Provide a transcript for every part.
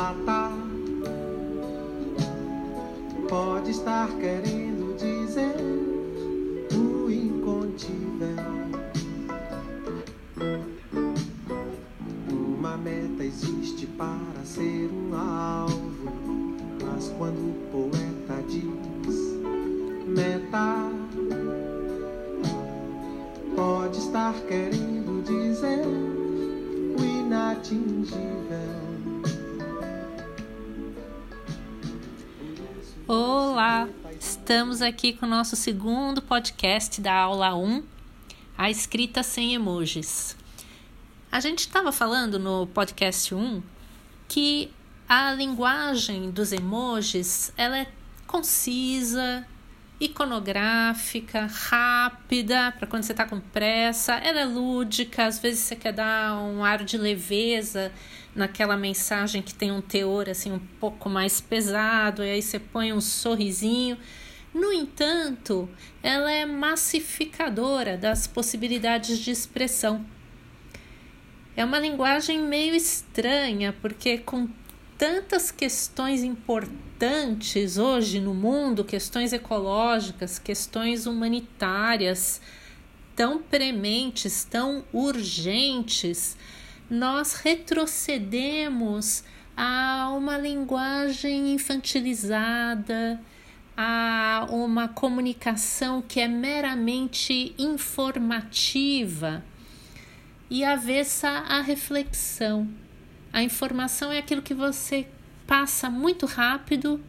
lata, pode estar querendo dizer o incontível. Uma meta existe para ser um alvo, mas quando o poeta diz meta pode estar querendo dizer o inatingível. Olá, estamos aqui com o nosso segundo podcast da aula 1, a escrita sem emojis. A gente estava falando no podcast 1 que a linguagem dos emojis ela é concisa, iconográfica, rápida, para quando você está com pressa. Ela é lúdica, às vezes você quer dar um ar de leveza naquela mensagem que tem um teor assim um pouco mais pesado, e aí você põe um sorrisinho. No entanto, ela é massificadora das possibilidades de expressão. É uma linguagem meio estranha, porque com tantas questões importantes hoje no mundo, questões ecológicas, questões humanitárias, tão prementes, tão urgentes, nós retrocedemos a uma linguagem infantilizada, a uma comunicação que é meramente informativa e avessa à reflexão. A informação é aquilo que você passa muito rápido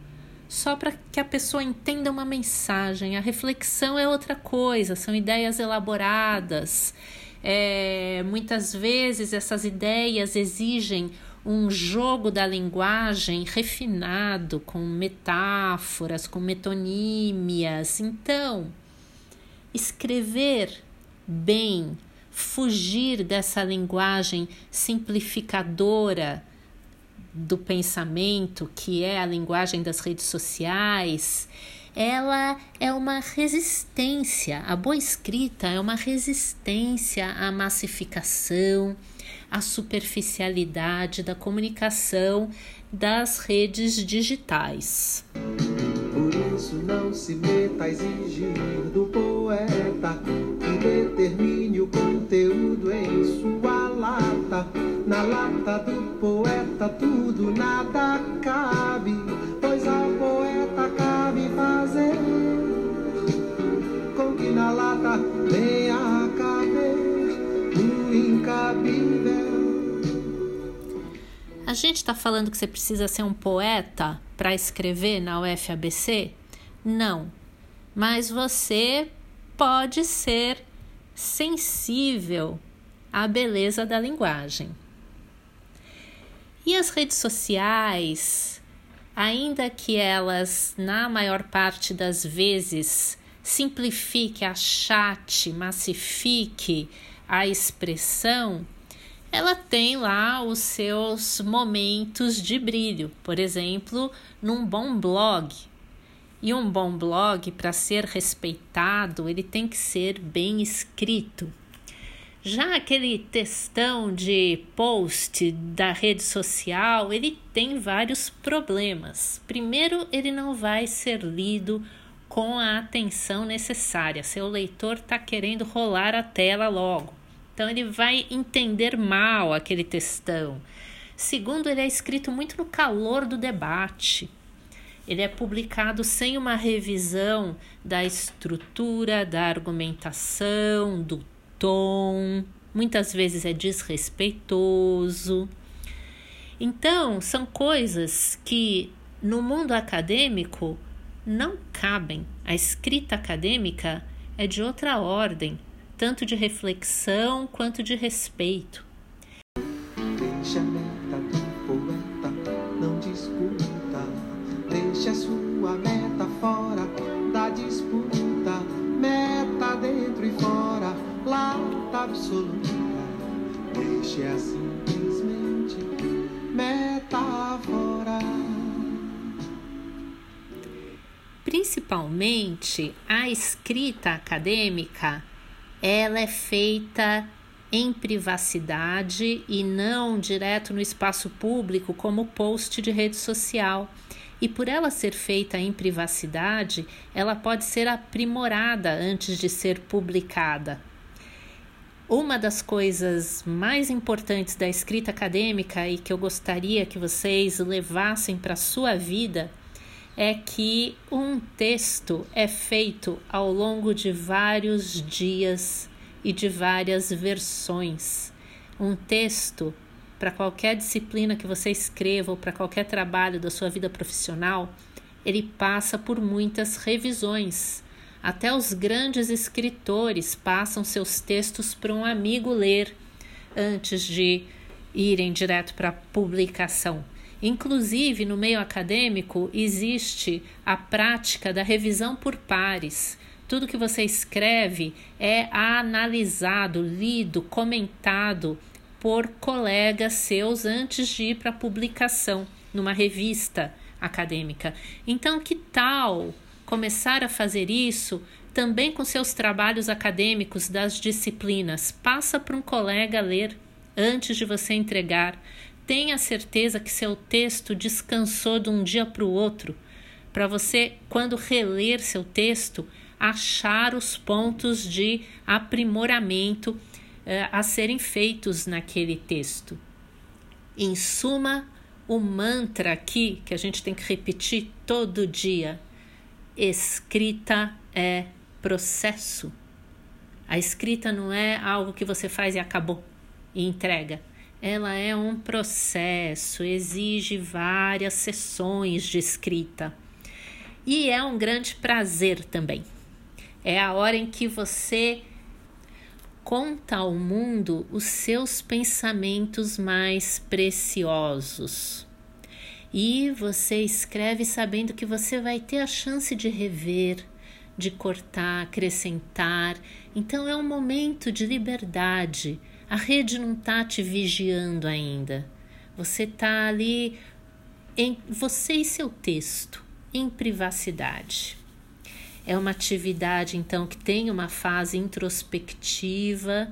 só para que a pessoa entenda uma mensagem. A reflexão é outra coisa, são ideias elaboradas. É, muitas vezes essas ideias exigem um jogo da linguagem refinado, com metáforas, com metonímias. Então, escrever bem, fugir dessa linguagem simplificadora do pensamento, que é a linguagem das redes sociais, ela é uma resistência. A boa escrita é uma resistência à massificação, à superficialidade da comunicação das redes digitais. Por isso não se meta a exigir do poeta que determine o conteúdo em sua lata. Na lata do poeta tudo nada cabe, lata venha caber o incabível. A gente está falando que você precisa ser um poeta para escrever na UFABC? Não. Mas você pode ser sensível à beleza da linguagem. E as redes sociais, ainda que elas, na maior parte das vezes, simplifique, achate, massifique a expressão, ela tem lá os seus momentos de brilho. Por exemplo, num bom blog. E um bom blog, para ser respeitado, ele tem que ser bem escrito. Já aquele textão de post da rede social, ele tem vários problemas. Primeiro, ele não vai ser lido com a atenção necessária. Seu leitor está querendo rolar a tela logo. Então ele vai entender mal aquele textão. Segundo, ele é escrito muito no calor do debate. Ele é publicado sem uma revisão da estrutura, da argumentação, do tom. Muitas vezes é desrespeitoso. Então, são coisas que no mundo acadêmico não cabem. A escrita acadêmica é de outra ordem, tanto de reflexão quanto de respeito. Deixa a meta do poeta, não disputa. Deixa a sua meta fora da disputa. Meta dentro e fora, lata absoluta. Deixa simplesmente Principalmente a escrita acadêmica ela é feita em privacidade e não direto no espaço público como post de rede social. E por ela ser feita em privacidade, ela pode ser aprimorada antes de ser publicada. Uma das coisas mais importantes da escrita acadêmica e que eu gostaria que vocês levassem para sua vida é que um texto é feito ao longo de vários dias e de várias versões. Um texto, para qualquer disciplina que você escreva ou para qualquer trabalho da sua vida profissional, ele passa por muitas revisões. Até os grandes escritores passam seus textos para um amigo ler antes de irem direto para a publicação. Inclusive, no meio acadêmico, existe a prática da revisão por pares. Tudo que você escreve é analisado, lido, comentado por colegas seus antes de ir para publicação numa revista acadêmica. Então, que tal começar a fazer isso também com seus trabalhos acadêmicos das disciplinas? Passa para um colega ler antes de você entregar. Tenha certeza que seu texto descansou de um dia para o outro, para você, quando reler seu texto, achar os pontos de aprimoramento eh, a serem feitos naquele texto. Em suma, o mantra aqui que a gente tem que repetir todo dia: escrita é processo. A escrita não é algo que você faz e acabou e entrega ela é um processo, exige várias sessões de escrita. E é um grande prazer também. É a hora em que você conta ao mundo os seus pensamentos mais preciosos. E você escreve sabendo que você vai ter a chance de rever, de cortar, acrescentar. Então é um momento de liberdade a rede não está te vigiando ainda. Você está ali em você e seu texto, em privacidade. É uma atividade então que tem uma fase introspectiva,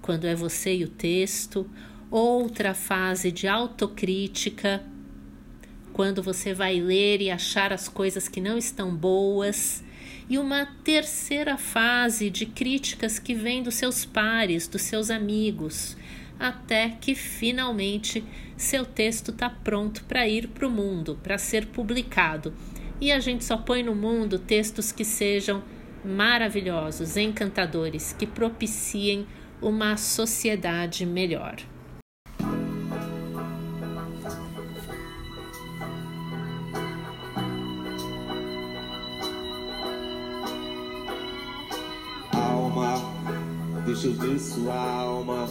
quando é você e o texto, outra fase de autocrítica, quando você vai ler e achar as coisas que não estão boas e uma terceira fase de críticas que vem dos seus pares, dos seus amigos, até que finalmente seu texto está pronto para ir para o mundo, para ser publicado. E a gente só põe no mundo textos que sejam maravilhosos, encantadores, que propiciem uma sociedade melhor. Deixa eu ver sua alma,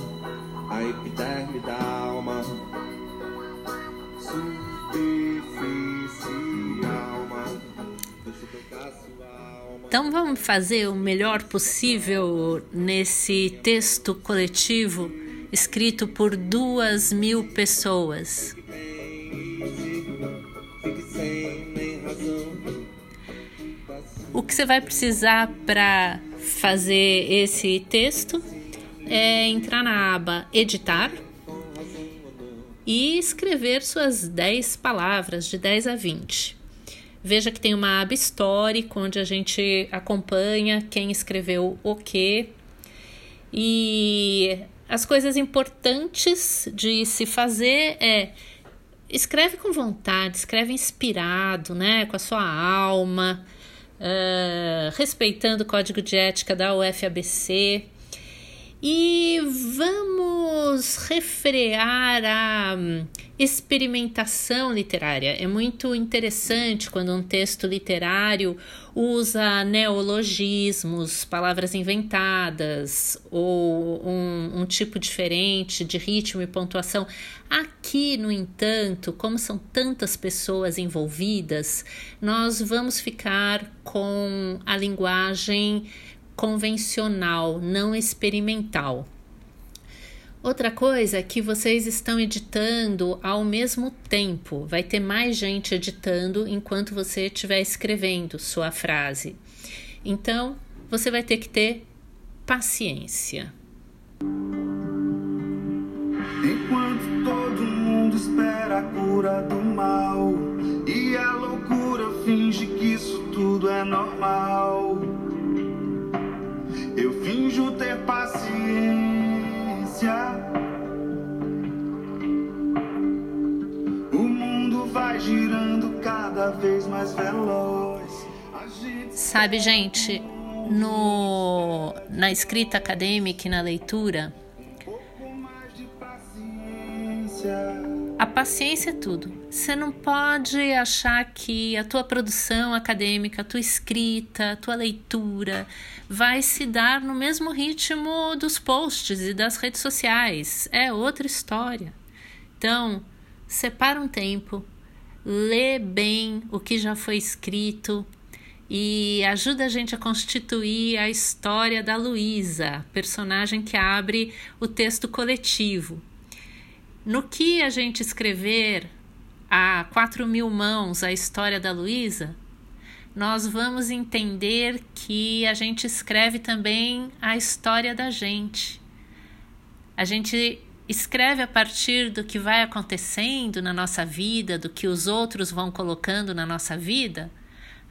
a epiderme da alma. Superfície, alma. Deixa eu tocar sua alma. Então vamos fazer o melhor possível nesse texto coletivo escrito por duas mil pessoas. O que você vai precisar para fazer esse texto é entrar na aba Editar e escrever suas 10 palavras, de 10 a 20. Veja que tem uma aba histórica onde a gente acompanha quem escreveu o que. E as coisas importantes de se fazer é escreve com vontade, escreve inspirado, né, com a sua alma uh, respeitando o código de ética da UFABC. E vamos refrear a hum, experimentação literária. É muito interessante quando um texto literário usa neologismos, palavras inventadas ou um, um tipo diferente de ritmo e pontuação. Aqui, no entanto, como são tantas pessoas envolvidas, nós vamos ficar com a linguagem convencional, não experimental. Outra coisa é que vocês estão editando ao mesmo tempo. Vai ter mais gente editando enquanto você estiver escrevendo sua frase. Então, você vai ter que ter paciência. Enquanto todo mundo espera a cura do mal e a loucura finge que isso tudo é normal. Eu finjo ter paciência. Vai girando cada vez mais veloz. Sabe, gente, no, na escrita acadêmica e na leitura, a paciência é tudo. Você não pode achar que a tua produção acadêmica, a tua escrita, a tua leitura vai se dar no mesmo ritmo dos posts e das redes sociais. É outra história. Então, separa um tempo, lê bem o que já foi escrito, e ajuda a gente a constituir a história da Luísa, personagem que abre o texto coletivo. No que a gente escrever a quatro mil mãos a história da Luísa, nós vamos entender que a gente escreve também a história da gente. A gente escreve a partir do que vai acontecendo na nossa vida, do que os outros vão colocando na nossa vida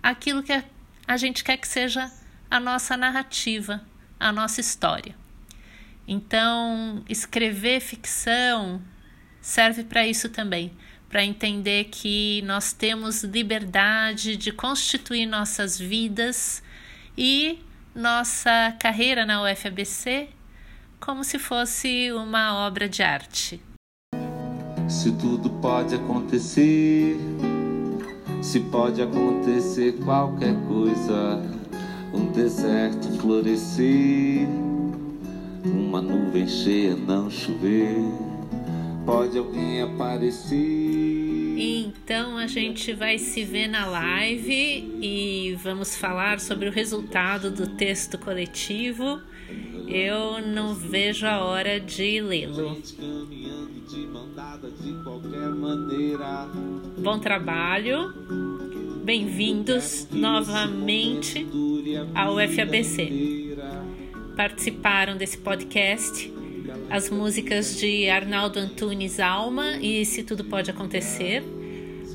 aquilo que a gente quer que seja a nossa narrativa, a nossa história. Então, escrever ficção serve para isso também, para entender que nós temos liberdade de constituir nossas vidas e nossa carreira na UFABC como se fosse uma obra de arte. Se tudo pode acontecer se pode acontecer qualquer coisa, um deserto florescer, uma nuvem cheia não chover, pode alguém aparecer. Então a gente vai se ver na live e vamos falar sobre o resultado do texto coletivo. Eu não vejo a hora de lê-lo. Bom trabalho, bem-vindos novamente ao UFABC. Participaram desse podcast as músicas de Arnaldo Antunes Alma e Se Tudo Pode Acontecer,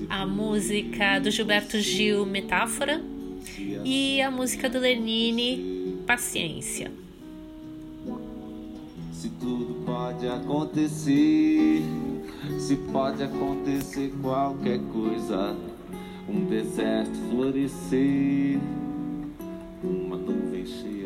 a música do Gilberto Gil Metáfora e a música do Lenine Paciência. Se tudo pode acontecer, se pode acontecer qualquer coisa, um deserto florescer, uma nuvem cheia.